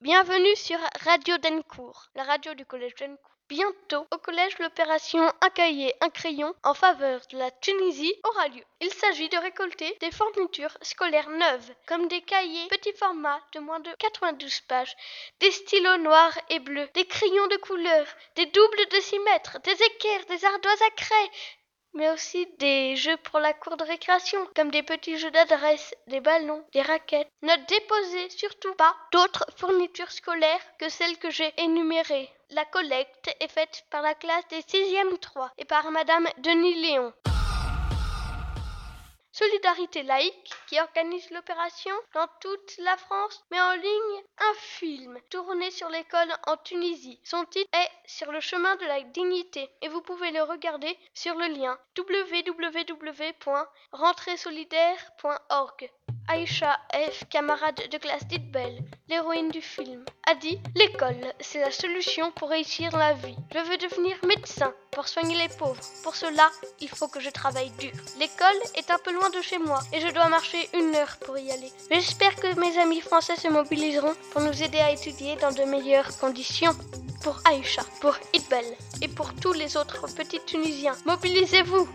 Bienvenue sur Radio Dencourt, la radio du collège Dencourt. Bientôt, au collège, l'opération Un cahier, un crayon en faveur de la Tunisie aura lieu. Il s'agit de récolter des fournitures scolaires neuves, comme des cahiers petit format de moins de 92 pages, des stylos noirs et bleus, des crayons de couleur, des doubles de 6 mètres, des équerres, des ardoises à craie, mais aussi des jeux pour la cour de récréation, comme des petits jeux d'adresse, des ballons, des raquettes. Ne déposez surtout pas d'autres fournitures scolaires que celles que j'ai énumérées. La collecte est faite par la classe des 6e 3 et par Madame Denis Léon. Solidarité laïque, qui organise l'opération dans toute la France, met en ligne tourné sur l'école en Tunisie. Son titre est Sur le chemin de la dignité et vous pouvez le regarder sur le lien www.rentreesolidaire.org. Aïcha F, camarade de classe dite belle, l'héroïne du film, a dit L'école, c'est la solution pour réussir la vie. Je veux devenir médecin pour soigner les pauvres. Pour cela, il faut que je travaille dur. L'école est un peu loin de chez moi et je dois marcher une heure pour y aller. J'espère que mes amis français se mobiliseront pour nous aider à étudier dans de meilleures conditions. Pour Aïcha, pour Itbel et pour tous les autres petits Tunisiens, mobilisez-vous